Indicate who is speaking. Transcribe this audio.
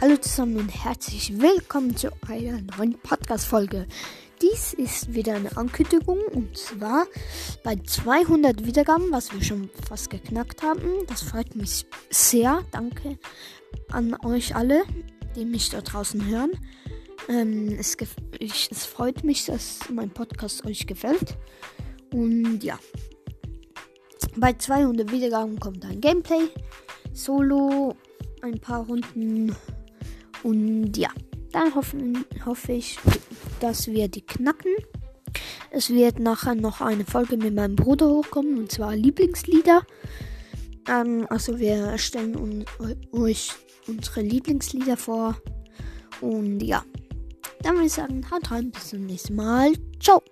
Speaker 1: Hallo zusammen und herzlich willkommen zu einer neuen Podcast-Folge. Dies ist wieder eine Ankündigung und zwar bei 200 Wiedergaben, was wir schon fast geknackt haben. Das freut mich sehr. Danke an euch alle, die mich da draußen hören. Ähm, es, ich, es freut mich, dass mein Podcast euch gefällt. Und ja, bei 200 Wiedergaben kommt ein Gameplay, Solo, ein paar Runden und ja, dann hoffen, hoffe ich, dass wir die knacken. Es wird nachher noch eine Folge mit meinem Bruder hochkommen und zwar Lieblingslieder. Ähm, also wir stellen un euch unsere Lieblingslieder vor. Und ja, dann würde ich sagen, haut rein, bis zum nächsten Mal. Ciao.